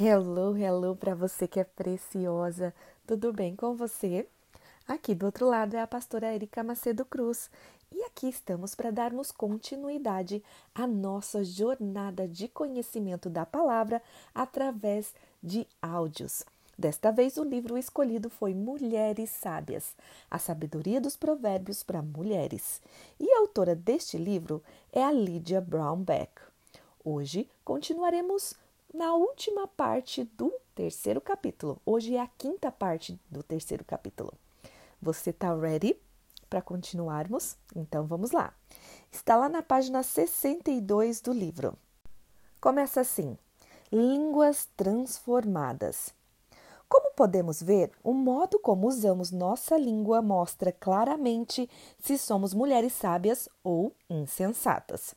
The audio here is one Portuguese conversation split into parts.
Hello, hello para você que é preciosa. Tudo bem com você? Aqui do outro lado é a pastora Erika Macedo Cruz e aqui estamos para darmos continuidade à nossa jornada de conhecimento da palavra através de áudios. Desta vez, o livro escolhido foi Mulheres Sábias, a sabedoria dos provérbios para mulheres. E a autora deste livro é a Lydia Brownback. Hoje continuaremos na última parte do terceiro capítulo. Hoje é a quinta parte do terceiro capítulo. Você está ready para continuarmos? Então vamos lá. Está lá na página 62 do livro. Começa assim: Línguas transformadas. Como podemos ver, o modo como usamos nossa língua mostra claramente se somos mulheres sábias ou insensatas.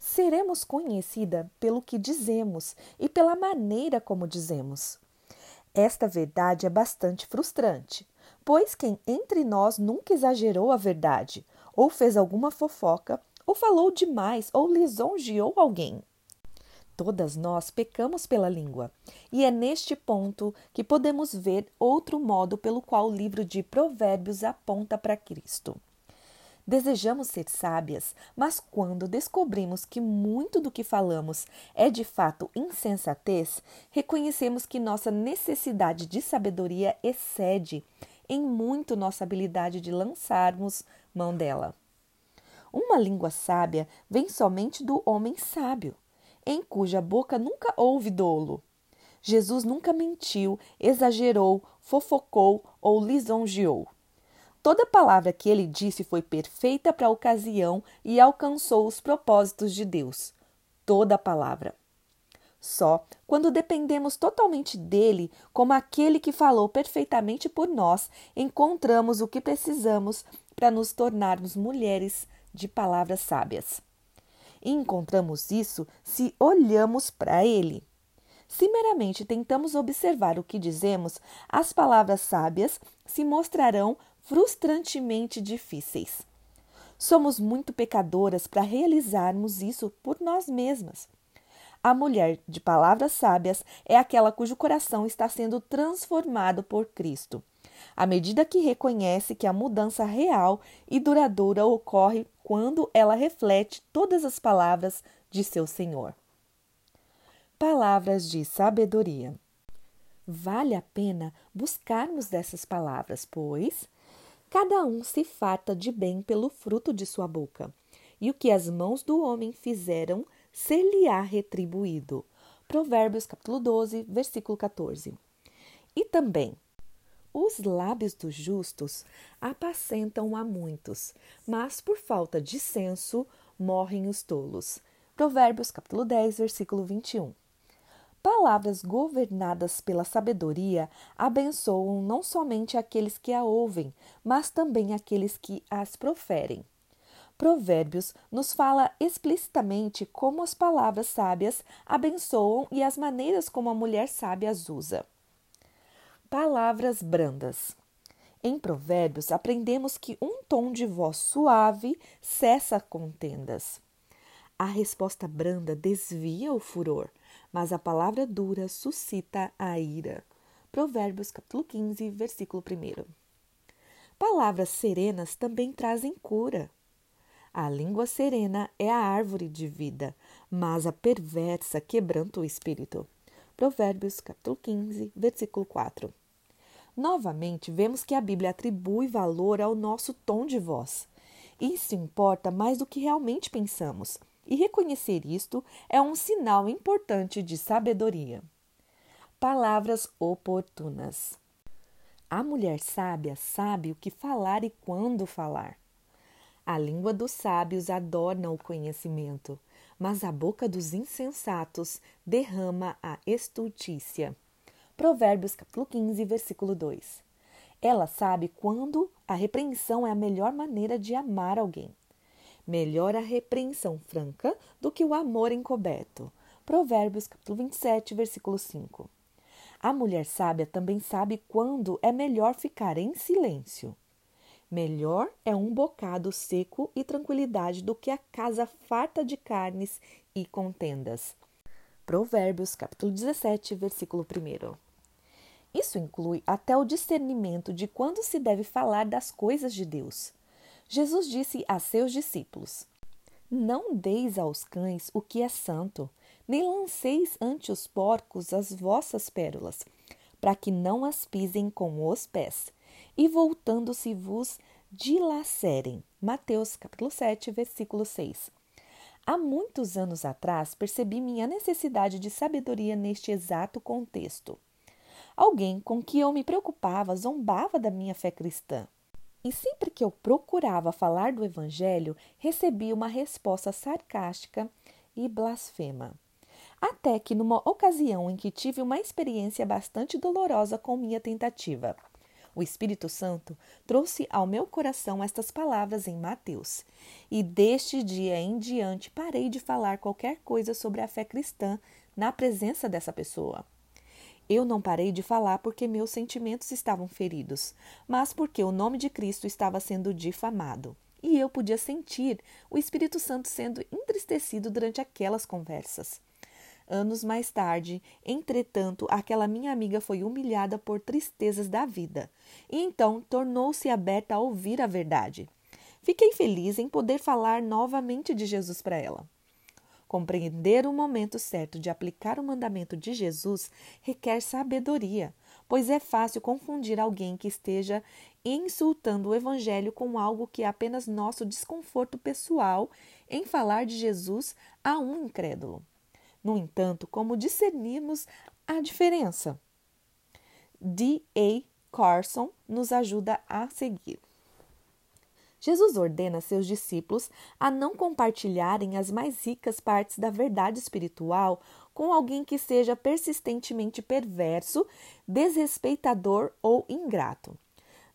Seremos conhecida pelo que dizemos e pela maneira como dizemos. Esta verdade é bastante frustrante, pois quem entre nós nunca exagerou a verdade, ou fez alguma fofoca, ou falou demais, ou lisonjeou alguém. Todas nós pecamos pela língua, e é neste ponto que podemos ver outro modo pelo qual o livro de Provérbios aponta para Cristo. Desejamos ser sábias, mas quando descobrimos que muito do que falamos é de fato insensatez, reconhecemos que nossa necessidade de sabedoria excede em muito nossa habilidade de lançarmos mão dela. Uma língua sábia vem somente do homem sábio, em cuja boca nunca houve dolo. Jesus nunca mentiu, exagerou, fofocou ou lisonjeou. Toda palavra que ele disse foi perfeita para a ocasião e alcançou os propósitos de Deus. Toda palavra. Só quando dependemos totalmente dele, como aquele que falou perfeitamente por nós, encontramos o que precisamos para nos tornarmos mulheres de palavras sábias. E encontramos isso se olhamos para ele. Se meramente tentamos observar o que dizemos, as palavras sábias se mostrarão frustrantemente difíceis. Somos muito pecadoras para realizarmos isso por nós mesmas. A mulher de palavras sábias é aquela cujo coração está sendo transformado por Cristo, à medida que reconhece que a mudança real e duradoura ocorre quando ela reflete todas as palavras de seu Senhor. Palavras de sabedoria. Vale a pena buscarmos dessas palavras, pois Cada um se farta de bem pelo fruto de sua boca, e o que as mãos do homem fizeram, ser-lhe-á retribuído. Provérbios capítulo 12, versículo 14. E também, os lábios dos justos apacentam a muitos, mas por falta de senso morrem os tolos. Provérbios capítulo 10, versículo 21. Palavras governadas pela sabedoria abençoam não somente aqueles que a ouvem, mas também aqueles que as proferem. Provérbios nos fala explicitamente como as palavras sábias abençoam e as maneiras como a mulher sábia as usa. Palavras brandas. Em Provérbios aprendemos que um tom de voz suave cessa contendas. A resposta branda desvia o furor, mas a palavra dura suscita a ira. Provérbios capítulo 15, versículo 1. Palavras serenas também trazem cura. A língua serena é a árvore de vida, mas a perversa quebranta o espírito. Provérbios capítulo 15, versículo 4. Novamente, vemos que a Bíblia atribui valor ao nosso tom de voz. Isso importa mais do que realmente pensamos e reconhecer isto é um sinal importante de sabedoria. Palavras oportunas. A mulher sábia sabe o que falar e quando falar. A língua dos sábios adorna o conhecimento, mas a boca dos insensatos derrama a estultícia. Provérbios capítulo 15, versículo 2. Ela sabe quando a repreensão é a melhor maneira de amar alguém. Melhor a repreensão franca do que o amor encoberto. Provérbios capítulo 27, versículo 5. A mulher sábia também sabe quando é melhor ficar em silêncio. Melhor é um bocado seco e tranquilidade do que a casa farta de carnes e contendas. Provérbios, capítulo 17, versículo 1. Isso inclui até o discernimento de quando se deve falar das coisas de Deus. Jesus disse a seus discípulos: Não deis aos cães o que é santo, nem lanceis ante os porcos as vossas pérolas, para que não as pisem com os pés, e voltando-se vos dilacerem. Mateus capítulo 7, versículo 6. Há muitos anos atrás percebi minha necessidade de sabedoria neste exato contexto. Alguém com que eu me preocupava zombava da minha fé cristã. E sempre que eu procurava falar do Evangelho, recebia uma resposta sarcástica e blasfema. Até que, numa ocasião em que tive uma experiência bastante dolorosa com minha tentativa, o Espírito Santo trouxe ao meu coração estas palavras em Mateus. E deste dia em diante parei de falar qualquer coisa sobre a fé cristã na presença dessa pessoa. Eu não parei de falar porque meus sentimentos estavam feridos, mas porque o nome de Cristo estava sendo difamado. E eu podia sentir o Espírito Santo sendo entristecido durante aquelas conversas. Anos mais tarde, entretanto, aquela minha amiga foi humilhada por tristezas da vida e então tornou-se aberta a ouvir a verdade. Fiquei feliz em poder falar novamente de Jesus para ela. Compreender o momento certo de aplicar o mandamento de Jesus requer sabedoria, pois é fácil confundir alguém que esteja insultando o Evangelho com algo que é apenas nosso desconforto pessoal em falar de Jesus a um incrédulo. No entanto, como discernirmos a diferença? D. A. Carson nos ajuda a seguir. Jesus ordena seus discípulos a não compartilharem as mais ricas partes da verdade espiritual com alguém que seja persistentemente perverso, desrespeitador ou ingrato.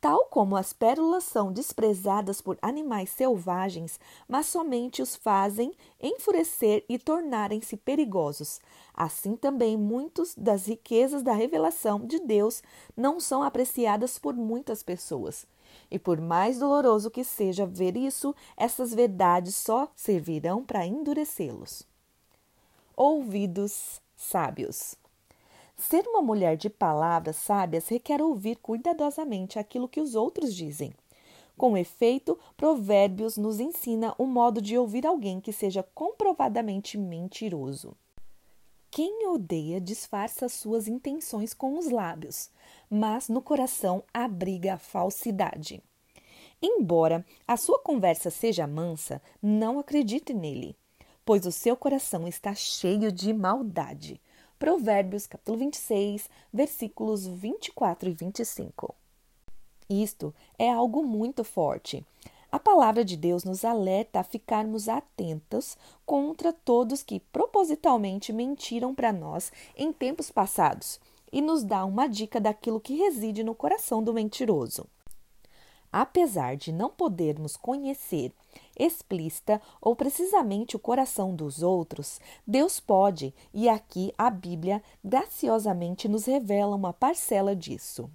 Tal como as pérolas são desprezadas por animais selvagens, mas somente os fazem enfurecer e tornarem-se perigosos. Assim também muitas das riquezas da revelação de Deus não são apreciadas por muitas pessoas. E por mais doloroso que seja ver isso, essas verdades só servirão para endurecê-los. Ouvidos sábios. Ser uma mulher de palavras sábias requer ouvir cuidadosamente aquilo que os outros dizem. Com efeito, Provérbios nos ensina o modo de ouvir alguém que seja comprovadamente mentiroso. Quem odeia disfarça suas intenções com os lábios, mas no coração abriga a falsidade. Embora a sua conversa seja mansa, não acredite nele, pois o seu coração está cheio de maldade. Provérbios, capítulo 26, versículos 24 e 25. Isto é algo muito forte. A palavra de Deus nos alerta a ficarmos atentos contra todos que propositalmente mentiram para nós em tempos passados e nos dá uma dica daquilo que reside no coração do mentiroso. Apesar de não podermos conhecer explícita ou precisamente o coração dos outros, Deus pode, e aqui a Bíblia graciosamente nos revela uma parcela disso.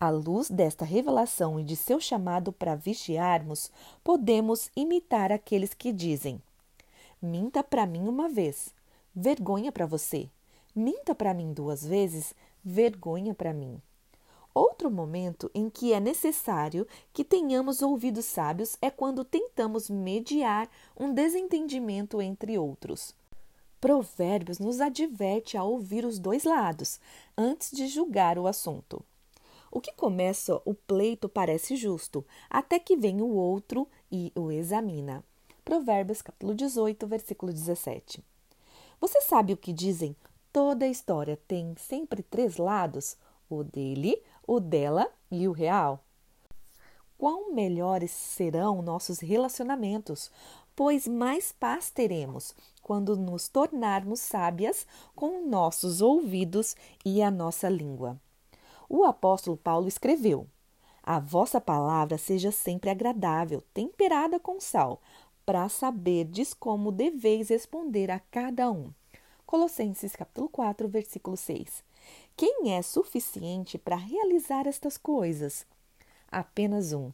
À luz desta revelação e de seu chamado para vigiarmos, podemos imitar aqueles que dizem: Minta para mim uma vez, vergonha para você. Minta para mim duas vezes, vergonha para mim. Outro momento em que é necessário que tenhamos ouvidos sábios é quando tentamos mediar um desentendimento entre outros. Provérbios nos adverte a ouvir os dois lados antes de julgar o assunto. O que começa o pleito parece justo, até que vem o outro e o examina. Provérbios capítulo 18, versículo 17. Você sabe o que dizem? Toda história tem sempre três lados: o dele, o dela e o real. Quão melhores serão nossos relacionamentos, pois mais paz teremos quando nos tornarmos sábias com nossos ouvidos e a nossa língua. O apóstolo Paulo escreveu: A vossa palavra seja sempre agradável, temperada com sal, para saberdes como deveis responder a cada um. Colossenses capítulo 4, versículo 6. Quem é suficiente para realizar estas coisas? Apenas um.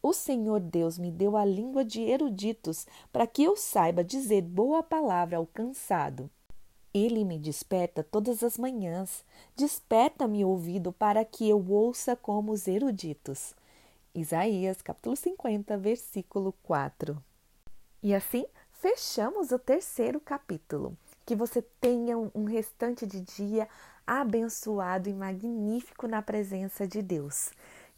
O Senhor Deus me deu a língua de eruditos para que eu saiba dizer boa palavra ao cansado Ele me desperta todas as manhãs, desperta-me o ouvido para que eu ouça como os eruditos. Isaías, capítulo 50, versículo 4. E assim fechamos o terceiro capítulo. Que você tenha um restante de dia abençoado e magnífico na presença de Deus.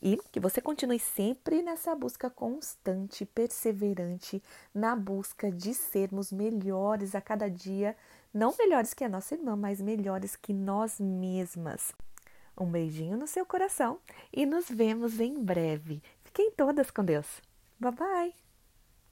E que você continue sempre nessa busca constante, perseverante, na busca de sermos melhores a cada dia, não melhores que a nossa irmã, mas melhores que nós mesmas. Um beijinho no seu coração e nos vemos em breve. Fiquem todas com Deus. Bye bye!